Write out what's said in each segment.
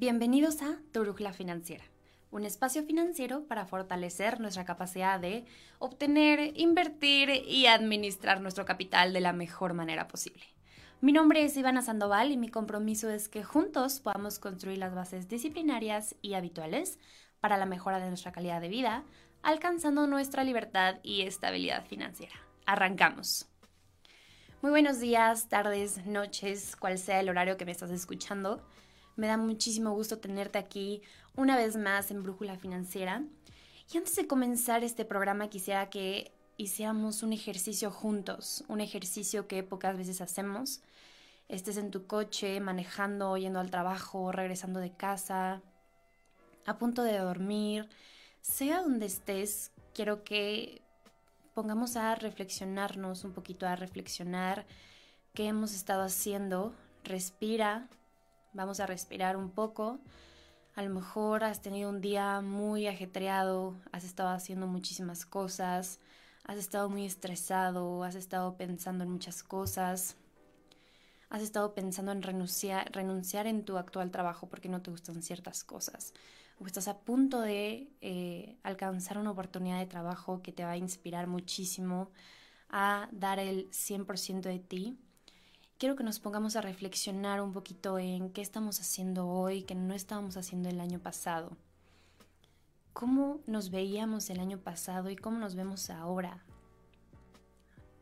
Bienvenidos a Tu Brújula Financiera, un espacio financiero para fortalecer nuestra capacidad de obtener, invertir y administrar nuestro capital de la mejor manera posible. Mi nombre es Ivana Sandoval y mi compromiso es que juntos podamos construir las bases disciplinarias y habituales para la mejora de nuestra calidad de vida, alcanzando nuestra libertad y estabilidad financiera. Arrancamos. Muy buenos días, tardes, noches, cual sea el horario que me estás escuchando. Me da muchísimo gusto tenerte aquí una vez más en Brújula Financiera. Y antes de comenzar este programa quisiera que hiciéramos un ejercicio juntos, un ejercicio que pocas veces hacemos. Estés en tu coche, manejando, yendo al trabajo, regresando de casa, a punto de dormir, sea donde estés, quiero que pongamos a reflexionarnos un poquito, a reflexionar qué hemos estado haciendo. Respira, vamos a respirar un poco. A lo mejor has tenido un día muy ajetreado, has estado haciendo muchísimas cosas, has estado muy estresado, has estado pensando en muchas cosas, has estado pensando en renunciar, renunciar en tu actual trabajo porque no te gustan ciertas cosas, o estás a punto de eh, alcanzar una oportunidad de trabajo que te va a inspirar muchísimo a dar el 100% de ti. Quiero que nos pongamos a reflexionar un poquito en qué estamos haciendo hoy que no estábamos haciendo el año pasado cómo nos veíamos el año pasado y cómo nos vemos ahora.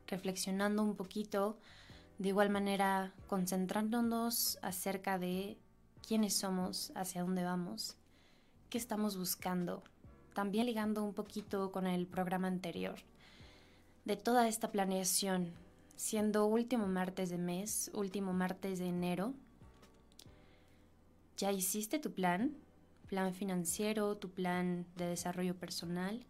Reflexionando un poquito, de igual manera concentrándonos acerca de quiénes somos, hacia dónde vamos, qué estamos buscando. También ligando un poquito con el programa anterior. De toda esta planeación, siendo último martes de mes, último martes de enero, ¿ya hiciste tu plan? plan financiero, tu plan de desarrollo personal,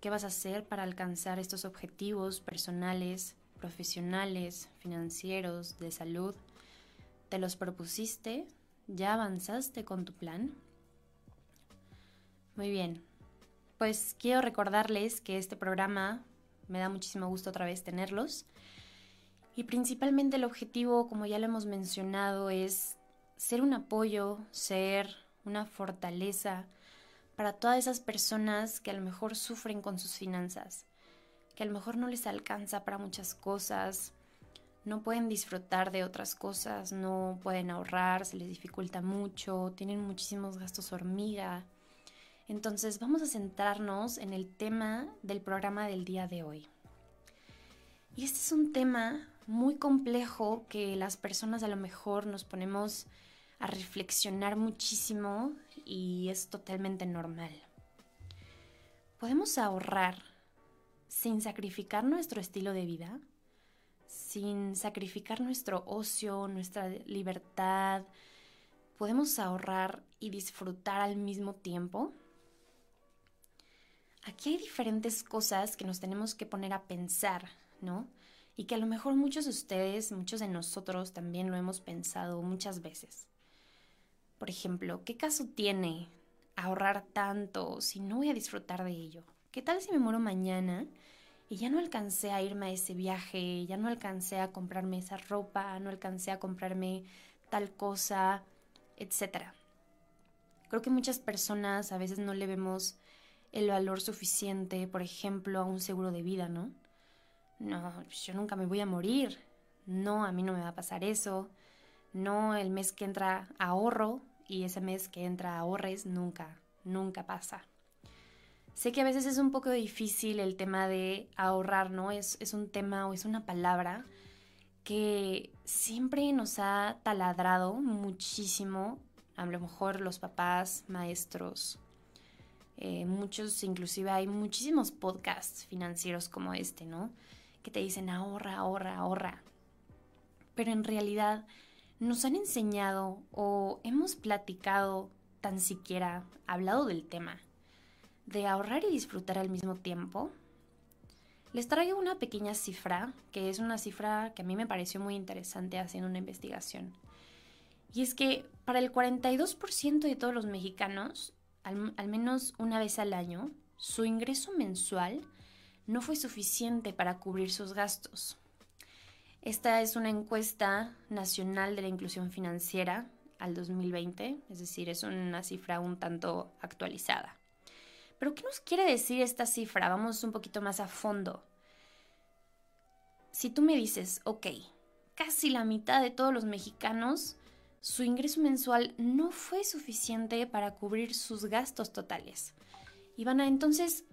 qué vas a hacer para alcanzar estos objetivos personales, profesionales, financieros, de salud. ¿Te los propusiste? ¿Ya avanzaste con tu plan? Muy bien. Pues quiero recordarles que este programa me da muchísimo gusto otra vez tenerlos. Y principalmente el objetivo, como ya lo hemos mencionado, es ser un apoyo, ser una fortaleza para todas esas personas que a lo mejor sufren con sus finanzas, que a lo mejor no les alcanza para muchas cosas, no pueden disfrutar de otras cosas, no pueden ahorrar, se les dificulta mucho, tienen muchísimos gastos hormiga. Entonces vamos a centrarnos en el tema del programa del día de hoy. Y este es un tema muy complejo que las personas a lo mejor nos ponemos a reflexionar muchísimo y es totalmente normal. ¿Podemos ahorrar sin sacrificar nuestro estilo de vida? Sin sacrificar nuestro ocio, nuestra libertad. ¿Podemos ahorrar y disfrutar al mismo tiempo? Aquí hay diferentes cosas que nos tenemos que poner a pensar, ¿no? Y que a lo mejor muchos de ustedes, muchos de nosotros también lo hemos pensado muchas veces. Por ejemplo, ¿qué caso tiene ahorrar tanto si no voy a disfrutar de ello? ¿Qué tal si me muero mañana y ya no alcancé a irme a ese viaje, ya no alcancé a comprarme esa ropa, no alcancé a comprarme tal cosa, etcétera? Creo que muchas personas a veces no le vemos el valor suficiente, por ejemplo, a un seguro de vida, ¿no? No, yo nunca me voy a morir. No, a mí no me va a pasar eso. No, el mes que entra ahorro y ese mes que entra ahorres nunca, nunca pasa. Sé que a veces es un poco difícil el tema de ahorrar, ¿no? Es, es un tema o es una palabra que siempre nos ha taladrado muchísimo, a lo mejor los papás, maestros, eh, muchos, inclusive hay muchísimos podcasts financieros como este, ¿no? Que te dicen ahorra, ahorra, ahorra. pero en realidad nos han enseñado o hemos platicado tan siquiera, hablado del tema, de ahorrar y disfrutar al mismo tiempo. Les traigo una pequeña cifra, que es una cifra que a mí me pareció muy interesante haciendo una investigación. Y es que para el 42% de todos los mexicanos, al, al, menos una vez al año, su ingreso mensual no fue suficiente para cubrir sus gastos. Esta es una encuesta nacional de la inclusión financiera al 2020, es decir, es una cifra un tanto actualizada. Pero ¿qué nos quiere decir esta cifra? Vamos un poquito más a fondo. Si tú me dices, ok, casi la mitad de todos los mexicanos, su ingreso mensual no fue suficiente para cubrir sus gastos totales. Ivana, entonces,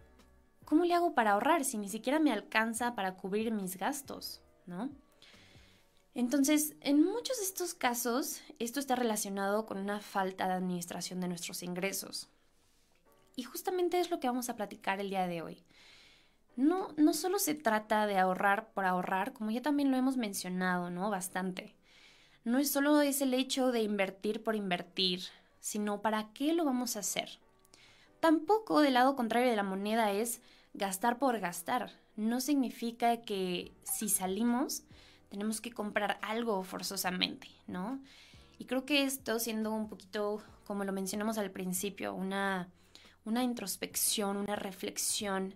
¿cómo le hago para ahorrar si ni siquiera me alcanza para cubrir mis gastos? ¿No? Entonces, en muchos de estos casos, esto está relacionado con una falta de administración de nuestros ingresos. Y justamente es lo que vamos a platicar el día de hoy. No, no solo se trata de ahorrar por ahorrar, como ya también lo hemos mencionado, ¿no? Bastante. No es solo es el hecho de invertir por invertir, sino para qué lo vamos a hacer. Tampoco del lado contrario de la moneda es gastar por gastar. No significa que si salimos tenemos que comprar algo forzosamente, ¿no? Y creo que esto, siendo un poquito, como lo mencionamos al principio, una, una introspección, una reflexión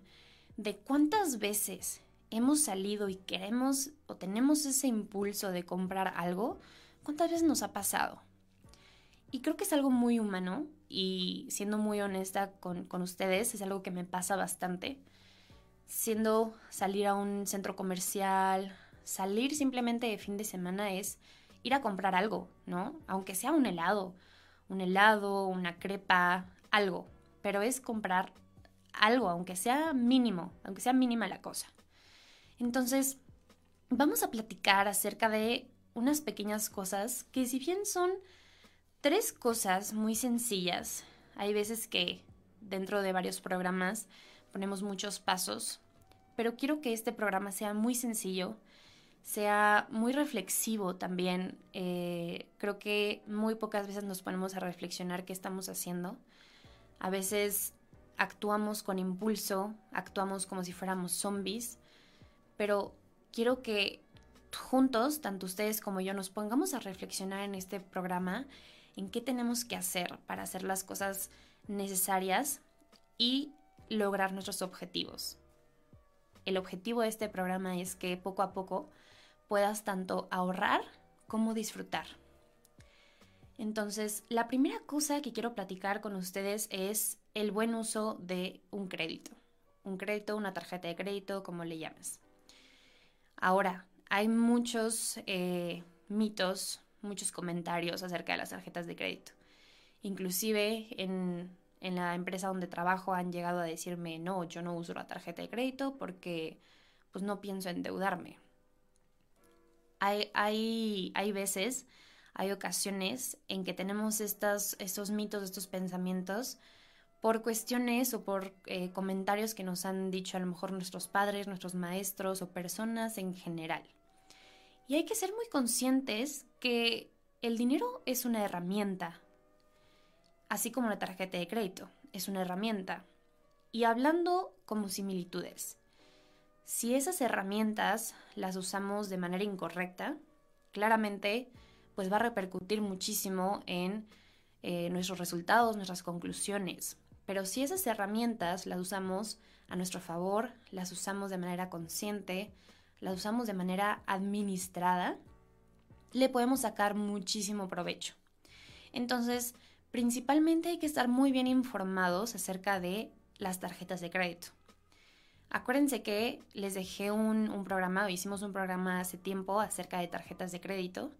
de cuántas veces hemos salido y queremos o tenemos ese impulso de comprar algo, cuántas veces nos ha pasado. Y creo que es algo muy humano y siendo muy honesta con, con ustedes, es algo que me pasa bastante. Siendo salir a un centro comercial, salir simplemente de fin de semana es ir a comprar algo, ¿no? Aunque sea un helado, un helado, una crepa, algo, pero es comprar algo, aunque sea mínimo, aunque sea mínima la cosa. Entonces, vamos a platicar acerca de unas pequeñas cosas que si bien son tres cosas muy sencillas, hay veces que dentro de varios programas ponemos muchos pasos, pero quiero que este programa sea muy sencillo sea muy reflexivo también. Eh, creo que muy pocas veces nos ponemos a reflexionar qué estamos haciendo. A veces actuamos con impulso, actuamos como si fuéramos zombies, pero quiero que juntos, tanto ustedes como yo, nos pongamos a reflexionar en este programa en qué tenemos que hacer para hacer las cosas necesarias y lograr nuestros objetivos. El objetivo de este programa es que poco a poco puedas tanto ahorrar como disfrutar. Entonces, la primera cosa que quiero platicar con ustedes es el buen uso de un crédito. Un crédito, una tarjeta de crédito, como le llames. Ahora, hay muchos eh, mitos, muchos comentarios acerca de las tarjetas de crédito. Inclusive en, en la empresa donde trabajo han llegado a decirme, no, yo no uso la tarjeta de crédito porque pues no pienso endeudarme hay, hay, veces, hay ocasiones en que tenemos estas, estos mitos, estos pensamientos por cuestiones o por eh, comentarios que nos han dicho a lo mejor nuestros padres, nuestros maestros o personas en general. Y hay que ser muy conscientes que el dinero es una herramienta, así como la tarjeta de crédito es una herramienta. Y hablando como similitudes, si esas herramientas las usamos de manera incorrecta, claramente pues va a repercutir muchísimo en eh, nuestros resultados, nuestras conclusiones. Pero si esas herramientas las usamos a nuestro favor, las usamos de manera consciente, las usamos de manera administrada, le podemos sacar muchísimo provecho. Entonces, principalmente hay que estar muy bien informados acerca de las tarjetas de crédito. Acuérdense que les dejé un, programa, o hicimos un programa hace tiempo acerca de tarjetas de crédito.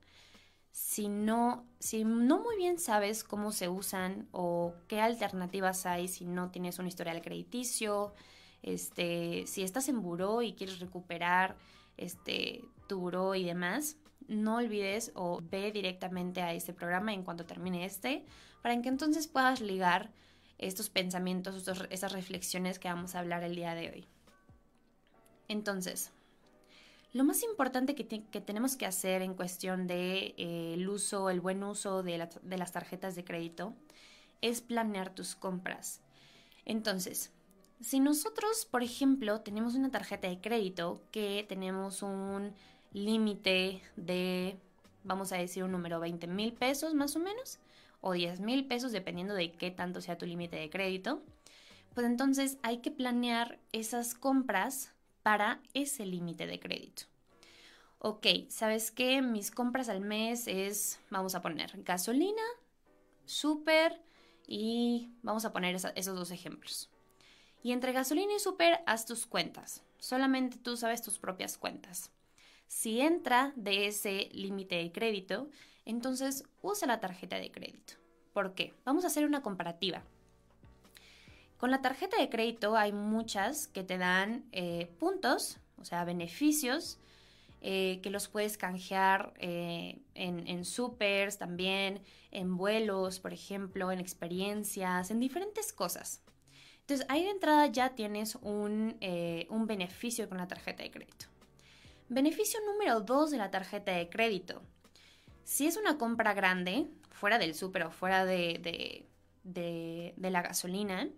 Si no, si no muy bien sabes cómo se usan o qué alternativas hay si no tienes un historial crediticio, este, si estás en buró y quieres recuperar este, tu buró y demás, no olvides o ve directamente a este programa en cuanto termine este, para que entonces puedas ligar estos pensamientos, estos, esas reflexiones que vamos a hablar el día de hoy. Entonces, Lo más importante que, tenemos que hacer en cuestión de eh, uso, el buen uso de, de las tarjetas de crédito es planear tus compras. Entonces, si nosotros, por ejemplo, tenemos una tarjeta de crédito que tenemos un límite de, vamos a decir un número, 20 mil pesos más o menos, o 10 mil pesos, dependiendo de qué tanto sea tu límite de crédito, pues entonces hay que planear esas compras para ese límite de crédito. Ok, ¿sabes qué? Mis compras al mes es, vamos a poner, gasolina, súper y vamos a poner esos dos ejemplos. Y entre gasolina y súper, haz tus cuentas. Solamente tú sabes tus propias cuentas. Si entra de ese límite de crédito, entonces usa la tarjeta de crédito. ¿Por qué? Vamos a hacer una comparativa. Con la tarjeta de crédito hay muchas que te dan eh, puntos, o sea, beneficios, eh, que los puedes canjear eh, en, en supers también, en vuelos, por ejemplo, en experiencias, en diferentes cosas. Entonces, ahí de entrada ya tienes un, un beneficio con la tarjeta de crédito. Beneficio número 2 de la tarjeta de crédito. Si es una compra grande, fuera del súper o fuera de, la gasolina,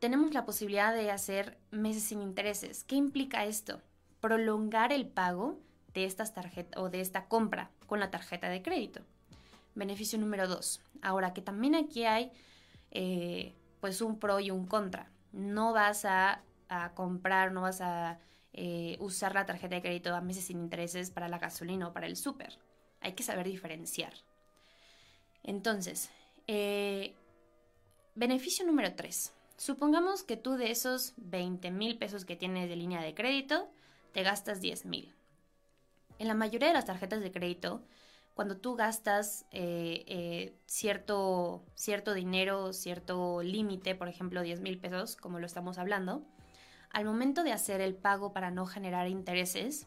tenemos la posibilidad de hacer meses sin intereses. ¿Qué implica esto? Prolongar el pago de estas tarjetas o de esta compra con la tarjeta de crédito. Beneficio número dos. Ahora que también aquí hay eh, pues un pro y un contra. No vas a, comprar, no vas a eh, usar la tarjeta de crédito a meses sin intereses para la gasolina o para el súper. Hay que saber diferenciar. Entonces, eh, beneficio número 3. Supongamos que tú de esos 20 mil pesos que tienes de línea de crédito, te gastas 10 mil. En la mayoría de las tarjetas de crédito, cuando tú gastas eh, eh, cierto, cierto dinero, cierto límite, por ejemplo 10 mil pesos, como lo estamos hablando, al momento de hacer el pago para no generar intereses,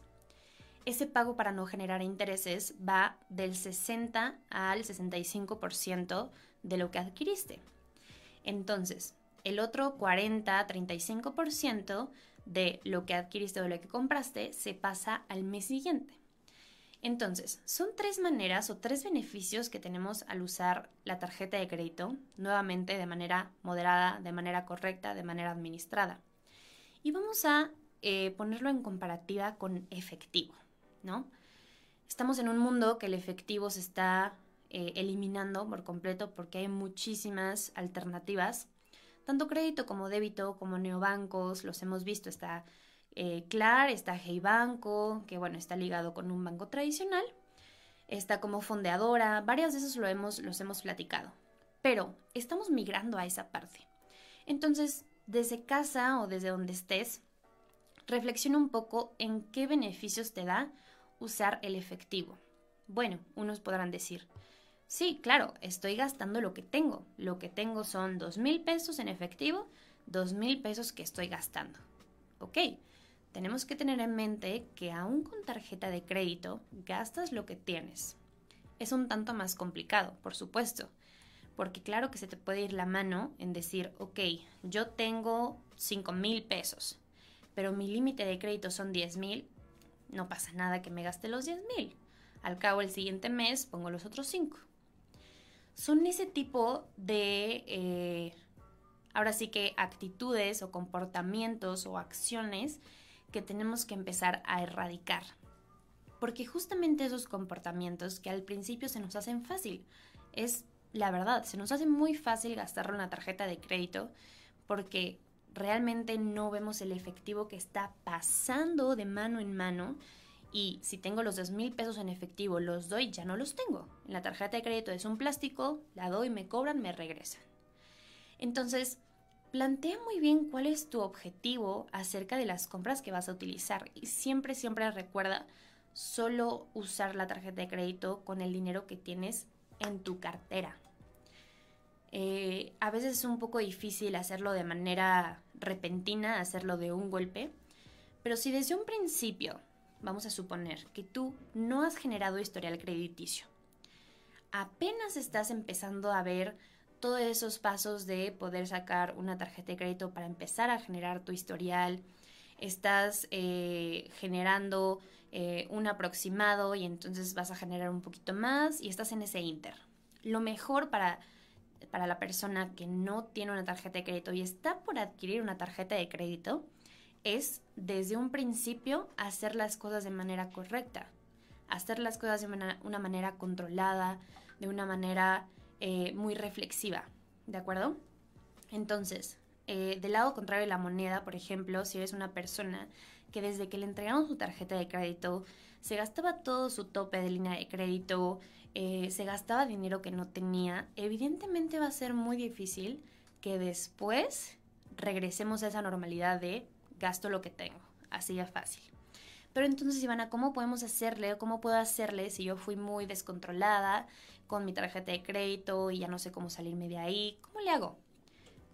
ese pago para no generar intereses va del 60 al 65% de lo que adquiriste. Entonces, el otro 40-35% de lo que adquiriste o de lo que compraste se pasa al mes siguiente. Entonces, son tres maneras o tres beneficios que tenemos al usar la tarjeta de crédito, nuevamente de manera moderada, de manera correcta, de manera administrada. Y vamos a eh, ponerlo en comparativa con efectivo, ¿no? Estamos en un mundo que el efectivo se está eh, eliminando por completo porque hay muchísimas alternativas tanto crédito como débito, como neobancos, los hemos visto, está eh, Clar, está Hey Banco, que bueno, está ligado con un banco tradicional, está como fondeadora, varias de esos lo hemos, los hemos platicado, pero estamos migrando a esa parte. Entonces, desde casa o desde donde estés, reflexiona un poco en qué beneficios te da usar el efectivo. Bueno, unos podrán decir, Sí, claro, estoy gastando lo que tengo. Lo que tengo son dos mil pesos en efectivo, dos mil pesos que estoy gastando. Ok, tenemos que tener en mente que aún con tarjeta de crédito gastas lo que tienes. Es un tanto más complicado, por supuesto, porque claro que se te puede ir la mano en decir, ok, yo tengo cinco mil pesos, pero mi límite de crédito son diez mil, no pasa nada que me gaste los diez mil. Al cabo el siguiente mes pongo los otros cinco son ese tipo de, eh, ahora sí que actitudes o comportamientos o acciones que tenemos que empezar a erradicar. Porque justamente esos comportamientos que al principio se nos hacen fácil, es la verdad, se nos hace muy fácil gastarlo en la tarjeta de crédito porque realmente no vemos el efectivo que está pasando de mano en mano y si tengo los dos mil pesos en efectivo, los doy, ya no los tengo. En la tarjeta de crédito es un plástico, la doy, me cobran, me regresan. Entonces, plantea muy bien cuál es tu objetivo acerca de las compras que vas a utilizar y siempre, siempre recuerda solo usar la tarjeta de crédito con el dinero que tienes en tu cartera. Eh, a veces es un poco difícil hacerlo de manera repentina, hacerlo de un golpe, pero si desde un principio vamos a suponer que tú no has generado historial crediticio. Apenas estás empezando a ver todos esos pasos de poder sacar una tarjeta de crédito para empezar a generar tu historial, estás eh, generando eh, un aproximado y entonces vas a generar un poquito más y estás en ese inter. Lo mejor para, para la persona que no tiene una tarjeta de crédito y está por adquirir una tarjeta de crédito es desde un principio hacer las cosas de manera correcta, hacer las cosas de una, manera controlada, de una manera eh, muy reflexiva, ¿de acuerdo? Entonces, eh, del lado contrario de la moneda, por ejemplo, si eres una persona que desde que le entregaron su tarjeta de crédito se gastaba todo su tope de línea de crédito, eh, se gastaba dinero que no tenía, evidentemente va a ser muy difícil que después regresemos a esa normalidad de gasto lo que tengo, así de fácil. Pero entonces, Ivana, ¿cómo podemos hacerle o cómo puedo hacerle si yo fui muy descontrolada con mi tarjeta de crédito y ya no sé cómo salirme de ahí? ¿Cómo le hago?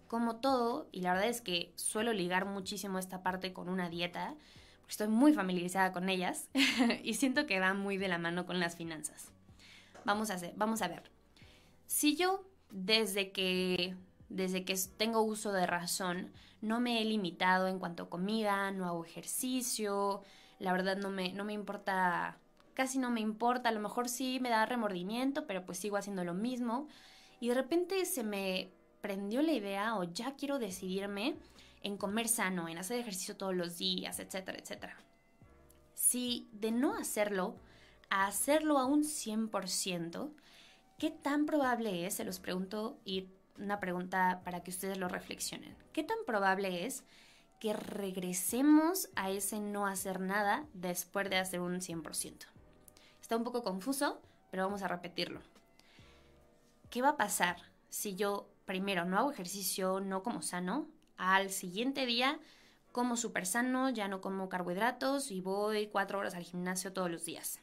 como todo, y la verdad es que suelo ligar muchísimo esta parte con una dieta, porque estoy muy familiarizada con ellas y siento que va muy de la mano con las finanzas. Vamos a, hacer, vamos a ver. Si yo desde que, desde que tengo uso de razón no me he limitado en cuanto a comida, no hago ejercicio, la verdad no me, no me importa, casi no me importa, a lo mejor sí me da remordimiento, pero pues sigo haciendo lo mismo. Y de repente se me prendió la idea o ya quiero decidirme en comer sano, en hacer ejercicio todos los días, etcétera, etcétera. Si de no hacerlo, a hacerlo a un 100%, ¿qué tan probable es, se los pregunto y una pregunta para que ustedes lo reflexionen, ¿qué tan probable es que regresemos a ese no hacer nada después de hacer un 100%? Está un poco confuso, pero vamos a repetirlo. ¿Qué va a pasar si yo primero no hago ejercicio, no como sano, al siguiente día como súper sano, ya no como carbohidratos y voy cuatro horas al gimnasio todos los días.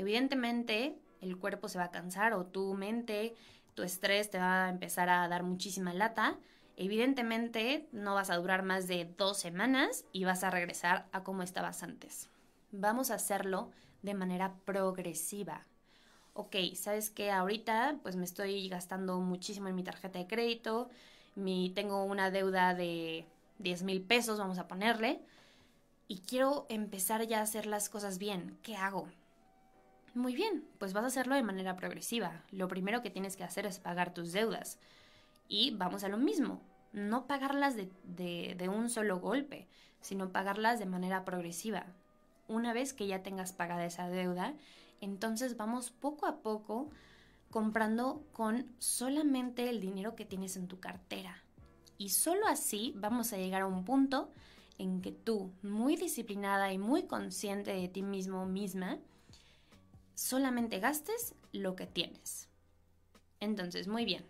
Evidentemente, el cuerpo se va a cansar o tu mente, tu estrés te va a empezar a dar muchísima lata. Evidentemente, no vas a durar más de dos semanas y vas a regresar a como estabas antes. Vamos a hacerlo de manera progresiva ok, sabes que ahorita pues me estoy gastando muchísimo en mi tarjeta de crédito, mi, tengo una deuda de 10 mil pesos, vamos a ponerle, y quiero empezar ya a hacer las cosas bien. ¿Qué hago? Muy bien, pues vas a hacerlo de manera progresiva. Lo primero que tienes que hacer es pagar tus deudas. Y vamos a lo mismo, no pagarlas de, de, de un solo golpe, sino pagarlas de manera progresiva. Una vez que ya tengas pagada esa deuda, entonces vamos poco a poco comprando con solamente el dinero que tienes en tu cartera. Y solo así vamos a llegar a un punto en que tú, muy disciplinada y muy consciente de ti mismo misma, solamente gastes lo que tienes. Entonces, muy bien.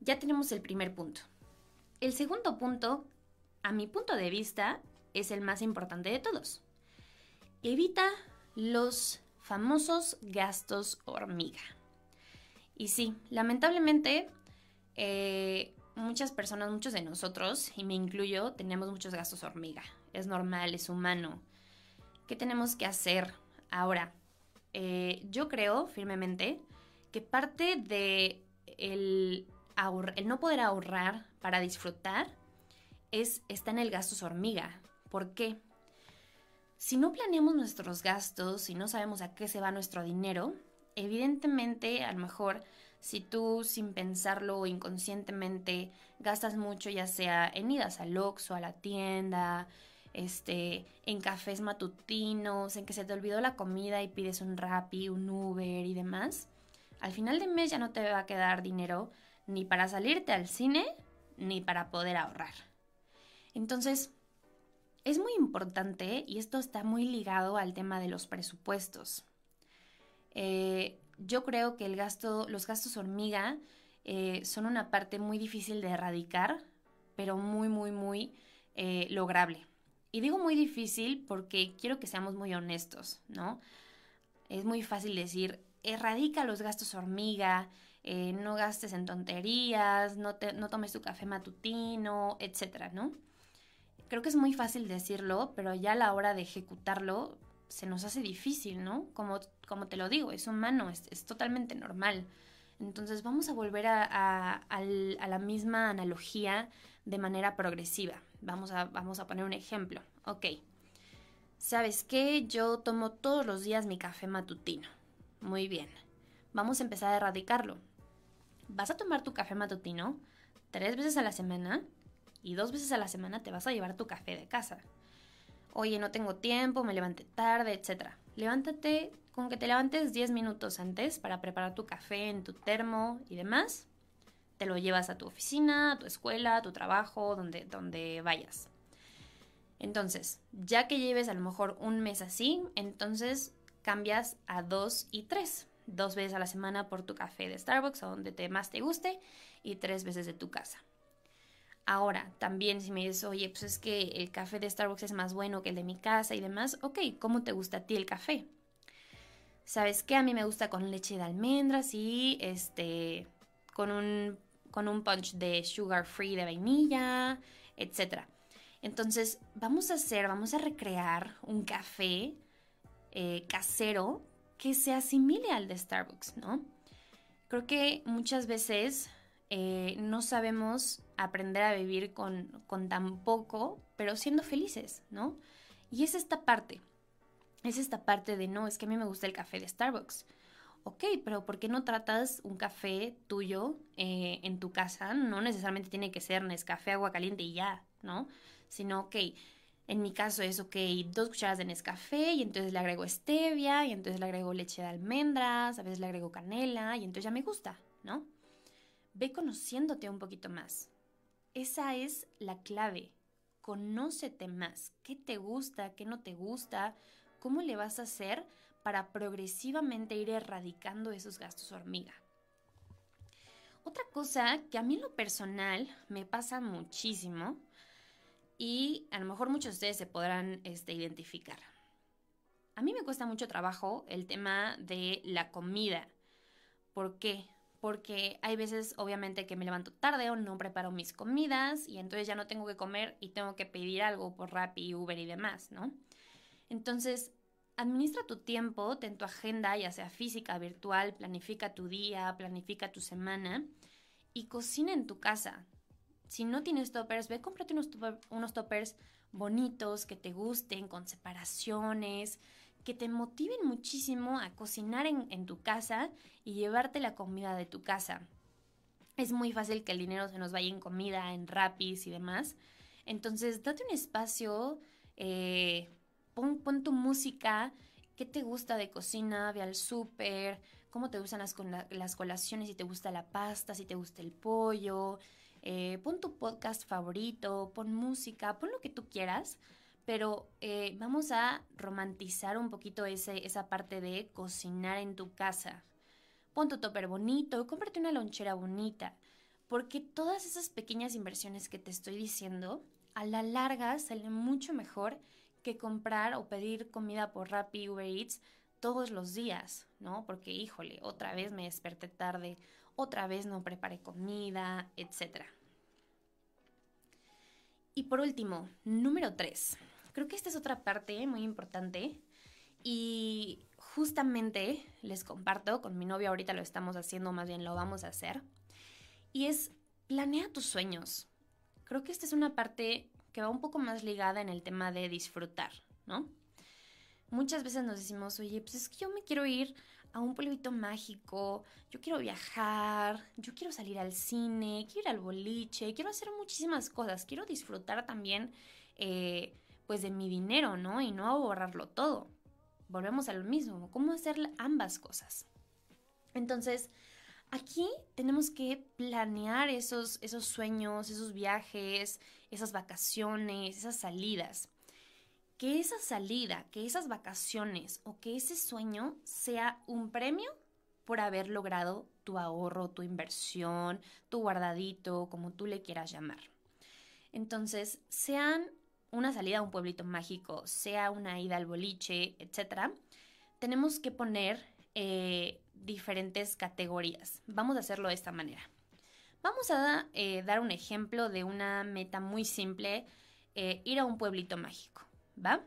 Ya tenemos el primer punto. El segundo punto, a mi punto de vista, es el más importante de todos. Evita los famosos gastos hormiga. Y sí, lamentablemente eh, muchas personas, muchos de nosotros, y me incluyo, tenemos muchos gastos hormiga. Es normal, es humano. ¿Qué tenemos que hacer ahora? Eh, yo creo firmemente que parte de el, no poder ahorrar para disfrutar es, está en el gastos hormiga. ¿Por qué? Si no planeamos nuestros gastos, si no sabemos a qué se va nuestro dinero, evidentemente a lo mejor si tú sin pensarlo o inconscientemente gastas mucho ya sea en idas al Oxxo, a la tienda, este, en cafés matutinos, en que se te olvidó la comida y pides un Rappi, un Uber y demás, al final de mes ya no te va a quedar dinero ni para salirte al cine ni para poder ahorrar. Entonces, es muy importante y esto está muy ligado al tema de los presupuestos. Eh, yo creo que los gastos hormiga eh, son una parte muy difícil de erradicar, pero muy, muy, muy eh, lograble. Y digo muy difícil porque quiero que seamos muy honestos, ¿no? Es muy fácil decir, erradica los gastos hormiga, no gastes en tonterías, no, no tomes tu café matutino, etcétera, ¿no? creo que es muy fácil decirlo, pero ya a la hora de ejecutarlo se nos hace difícil, ¿no? Como, como te lo digo, es humano, es, totalmente normal. Entonces vamos a volver a, a, la misma analogía de manera progresiva. Vamos a, vamos a poner un ejemplo. Ok. ¿Sabes qué? Yo tomo todos los días mi café matutino. Muy bien. Vamos a empezar a erradicarlo. Vas a tomar tu café matutino tres veces a la semana y dos veces a la semana te vas a llevar tu café de casa. Oye, no tengo tiempo, me levanté tarde, etc. Levántate con que te levantes 10 minutos antes para preparar tu café en tu termo y demás. Te lo llevas a tu oficina, a tu escuela, a tu trabajo, donde, donde vayas. Entonces, ya que lleves a lo mejor un mes así, entonces cambias a dos y tres. Dos veces a la semana por tu café de Starbucks, a donde te más te guste, y tres veces de tu casa. Ahora, también si me dices, oye, pues es que el café de Starbucks es más bueno que el de mi casa y demás, ok, ¿cómo te gusta a ti el café? ¿Sabes qué? A mí me gusta con leche de almendras y este, con un, con un punch de sugar free de vainilla, etc. Entonces, vamos a hacer, vamos a recrear un café eh, casero que se asimile al de Starbucks, ¿no? Creo que muchas veces eh, no sabemos aprender a vivir con, con tan poco, pero siendo felices, ¿no? Y es esta parte, es esta parte de no, es que a mí me gusta el café de Starbucks. Ok, pero ¿por qué no tratas un café tuyo eh, en tu casa? No necesariamente tiene que ser Nescafé, agua caliente y ya, ¿no? Sino, ok, en mi caso es, ok, dos cucharadas de Nescafé y entonces le agrego stevia y entonces le agrego leche de almendras, a veces le agrego canela y entonces ya me gusta, ¿no? Ve conociéndote un poquito más. Esa es la clave. Conócete más. ¿Qué te gusta? ¿Qué no te gusta? ¿Cómo le vas a hacer para progresivamente ir erradicando esos gastos hormiga? Otra cosa que a mí en lo personal me pasa muchísimo y a lo mejor muchos de ustedes se podrán este, identificar. A mí me cuesta mucho trabajo el tema de la comida. ¿Por qué? porque hay veces obviamente que me levanto tarde o no preparo mis comidas y entonces ya no tengo que comer y tengo que pedir algo por Rappi, Uber y demás, ¿no? Entonces, administra tu tiempo, ten tu agenda, ya sea física, virtual, planifica tu día, planifica tu semana y cocina en tu casa. Si no tienes toppers, ve, cómprate unos, unos toppers bonitos, que te gusten, con separaciones, que te motiven muchísimo a cocinar en, tu casa y llevarte la comida de tu casa. Es muy fácil que el dinero se nos vaya en comida, en rapis y demás. Entonces, date un espacio, eh, pon, tu música, qué te gusta de cocina, ve al súper, cómo te gustan las, las, colaciones, si te gusta la pasta, si te gusta el pollo, eh, pon tu podcast favorito, pon música, pon lo que tú quieras pero eh, vamos a romantizar un poquito ese, esa parte de cocinar en tu casa. Pon tu topper bonito, cómprate una lonchera bonita, porque todas esas pequeñas inversiones que te estoy diciendo, a la larga salen mucho mejor que comprar o pedir comida por Rappi, Uber Eats todos los días, ¿no? Porque, híjole, otra vez me desperté tarde, otra vez no preparé comida, etc. Y por último, número 3 creo que esta es otra parte muy importante y justamente les comparto, con mi novia ahorita lo estamos haciendo, más bien lo vamos a hacer, y es planea tus sueños. Creo que esta es una parte que va un poco más ligada en el tema de disfrutar, ¿no? Muchas veces nos decimos, oye, pues es que yo me quiero ir a un pueblito mágico, yo quiero viajar, yo quiero salir al cine, quiero ir al boliche, quiero hacer muchísimas cosas, quiero disfrutar también eh, pues de mi dinero, ¿no? Y no ahorrarlo todo. Volvemos a lo mismo, ¿cómo hacer ambas cosas? Entonces, aquí tenemos que planear esos, esos sueños, esos viajes, esas vacaciones, esas salidas. Que esa salida, que esas vacaciones o que ese sueño sea un premio por haber logrado tu ahorro, tu inversión, tu guardadito, como tú le quieras llamar. Entonces, sean una salida a un pueblito mágico, sea una ida al boliche, etc., tenemos que poner eh, diferentes categorías. Vamos a hacerlo de esta manera. Vamos a eh, dar un ejemplo de una meta muy simple, eh, ir a un pueblito mágico, ¿va?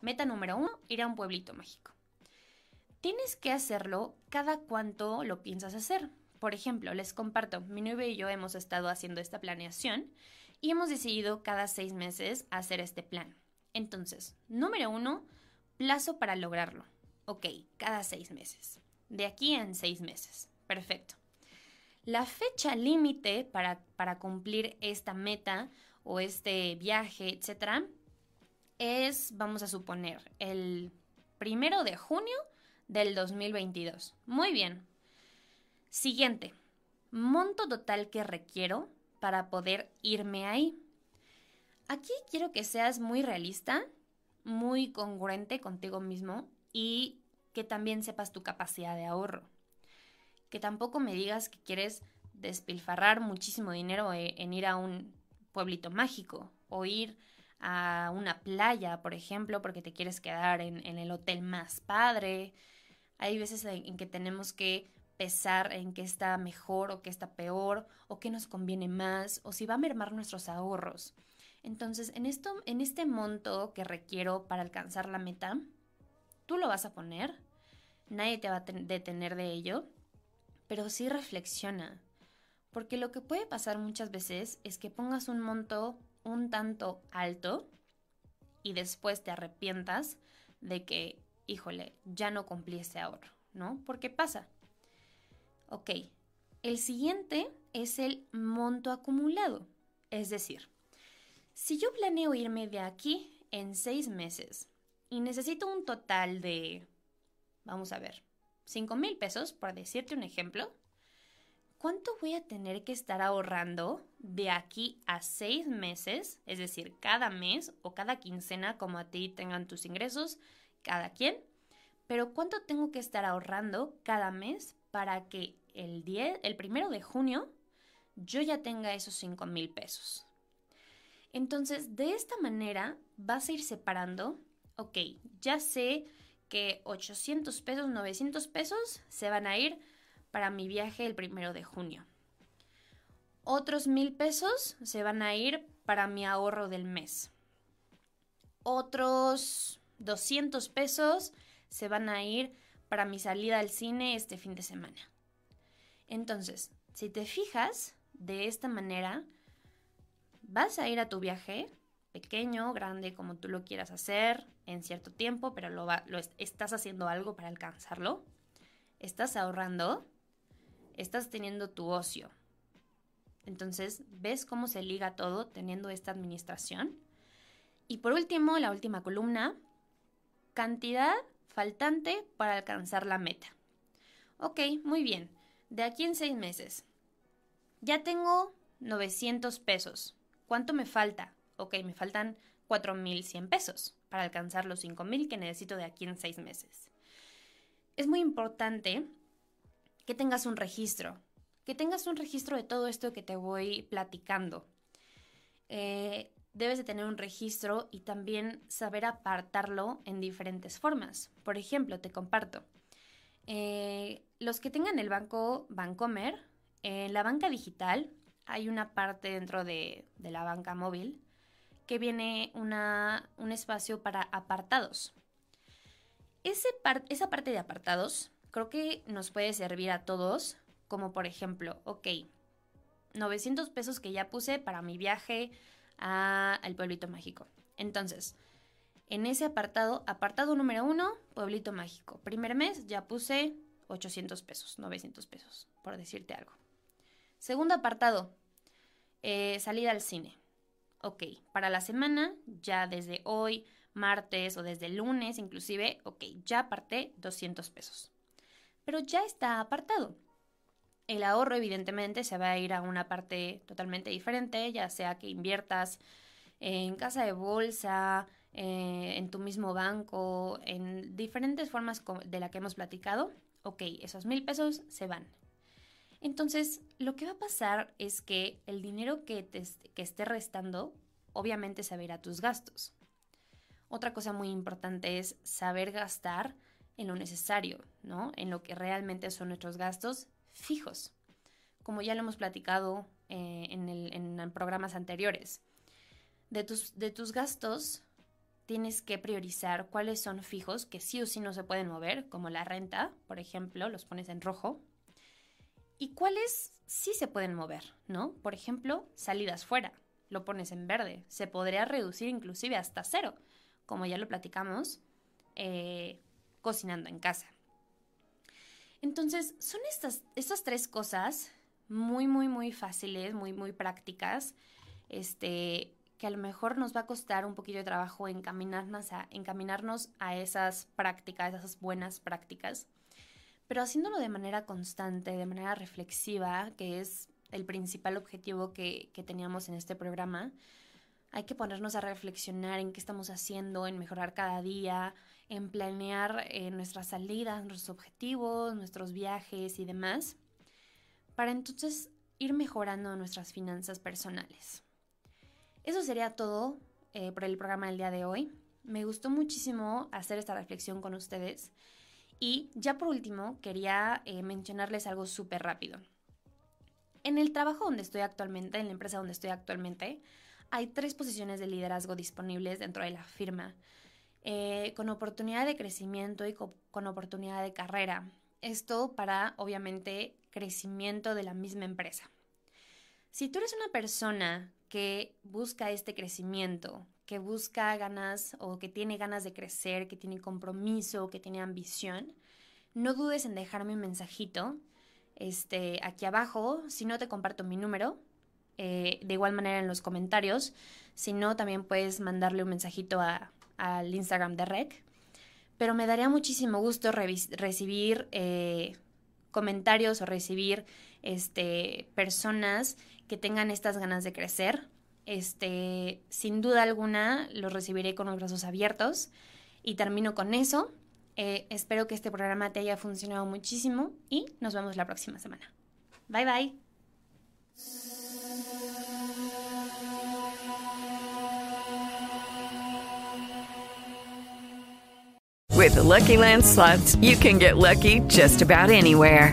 Meta número uno, ir a un pueblito mágico. Tienes que hacerlo cada cuanto lo piensas hacer. Por ejemplo, les comparto, mi novio y yo hemos estado haciendo esta planeación y hemos decidido cada seis meses hacer este plan. Entonces, número uno, plazo para lograrlo. Ok, cada seis meses. De aquí en seis meses. Perfecto. La fecha límite para, para cumplir esta meta o este viaje, etcétera, es, vamos a suponer, el primero de junio del 2022. Muy bien. Siguiente. Monto total que requiero para poder irme ahí. Aquí quiero que seas muy realista, muy congruente contigo mismo y que también sepas tu capacidad de ahorro. Que tampoco me digas que quieres despilfarrar muchísimo dinero e, en ir a un pueblito mágico o ir a una playa, por ejemplo, porque te quieres quedar en, el hotel más padre. Hay veces en, que tenemos que pesar en qué está mejor o qué está peor, o qué nos conviene más, o si va a mermar nuestros ahorros. Entonces, en, esto, en este monto que requiero para alcanzar la meta, tú lo vas a poner, nadie te va a detener de ello, pero sí reflexiona. Porque lo que puede pasar muchas veces es que pongas un monto un tanto alto y después te arrepientas de que, híjole, ya no cumplí ese ahorro, ¿no? Porque pasa. Ok, el siguiente es el monto acumulado. Es decir, si yo planeo irme de aquí en seis meses y necesito un total de, vamos a ver, 5 mil pesos, por decirte un ejemplo, ¿cuánto voy a tener que estar ahorrando de aquí a seis meses? Es decir, cada mes o cada quincena, como a ti tengan tus ingresos, cada quien. Pero ¿cuánto tengo que estar ahorrando cada mes para que el, 10, el primero de junio yo ya tenga esos 5 mil pesos? Entonces, de esta manera vas a ir separando, ok, ya sé que 800 pesos, 900 pesos se van a ir para mi viaje el primero de junio. Otros mil pesos se van a ir para mi ahorro del mes. Otros 200 pesos se van a ir para mi salida al cine este fin de semana. Entonces, si te fijas de esta manera, vas a ir a tu viaje, pequeño, grande, como tú lo quieras hacer, en cierto tiempo, pero lo, lo estás haciendo algo para alcanzarlo. Estás ahorrando estás teniendo tu ocio. Entonces, ¿ves cómo se liga todo teniendo esta administración? Y por último, la última columna, cantidad faltante para alcanzar la meta. Ok, muy bien. De aquí en seis meses. Ya tengo 900 pesos. ¿Cuánto me falta? Ok, me faltan 4.100 pesos para alcanzar los 5.000 que necesito de aquí en seis meses. Es muy importante que tengas un registro, que tengas un registro de todo esto que te voy platicando. Eh, debes de tener un registro y también saber apartarlo en diferentes formas. Por ejemplo, te comparto. Eh, los que tengan el banco Bancomer, en la banca digital hay una parte dentro de, la banca móvil que viene una, un espacio para apartados. Ese esa parte de apartados creo que nos puede servir a todos, como por ejemplo, ok, 900 pesos que ya puse para mi viaje al pueblito mágico. Entonces, en ese apartado, apartado número uno, pueblito mágico. Primer mes ya puse 800 pesos, 900 pesos, por decirte algo. Segundo apartado, eh, salida al cine. Ok, para la semana, ya desde hoy, martes o desde lunes inclusive, ok, ya aparté 200 pesos pero ya está apartado. El ahorro evidentemente se va a ir a una parte totalmente diferente, ya sea que inviertas en casa de bolsa, eh, en tu mismo banco, en diferentes formas de la que hemos platicado. Ok, esos mil pesos se van. Entonces, lo que va a pasar es que el dinero que, te, que esté restando, obviamente se va a tus gastos. Otra cosa muy importante es saber gastar en lo necesario, ¿no? En lo que realmente son nuestros gastos fijos, como ya lo hemos platicado eh, en, programas anteriores. De tus, de tus gastos tienes que priorizar cuáles son fijos, que sí o sí no se pueden mover, como la renta, por ejemplo, los pones en rojo, y cuáles sí se pueden mover, ¿no? Por ejemplo, salidas fuera. lo pones en verde. Se podría reducir inclusive hasta cero, como ya lo platicamos, eh, cocinando en casa. Entonces, son estas, estas tres cosas muy, muy, muy fáciles, muy, muy prácticas, este, que a lo mejor nos va a costar un poquito de trabajo encaminarnos a, encaminarnos a esas prácticas, esas buenas prácticas, pero haciéndolo de manera constante, de manera reflexiva, que es el principal objetivo que, teníamos en este programa, hay que ponernos a reflexionar en qué estamos haciendo, en mejorar cada día, en planear eh, nuestras salidas, nuestros objetivos, nuestros viajes y demás, para entonces ir mejorando nuestras finanzas personales. Eso sería todo eh, por el programa del día de hoy. Me gustó muchísimo hacer esta reflexión con ustedes. Y ya por último, quería eh, mencionarles algo súper rápido. En el trabajo donde estoy actualmente, en la empresa donde estoy actualmente, hay tres posiciones de liderazgo disponibles dentro de la firma, eh, con oportunidad de crecimiento y con oportunidad de carrera. Esto para, obviamente, crecimiento de la misma empresa. Si tú eres una persona que busca este crecimiento, que busca ganas o que tiene ganas de crecer, que tiene compromiso, que tiene ambición, no dudes en dejarme un mensajito este, aquí abajo. Si no, te comparto mi número. Eh, de igual manera en los comentarios. Si no, también puedes mandarle un mensajito al Instagram de Rec. Pero me daría muchísimo gusto recibir eh, comentarios o recibir este, personas que tengan estas ganas de crecer. Este, sin duda alguna, los recibiré con los brazos abiertos. Y termino con eso. Eh, espero que este programa te haya funcionado muchísimo y nos vemos la próxima semana. Bye bye. With the Lucky Land slots, you can get lucky just about anywhere.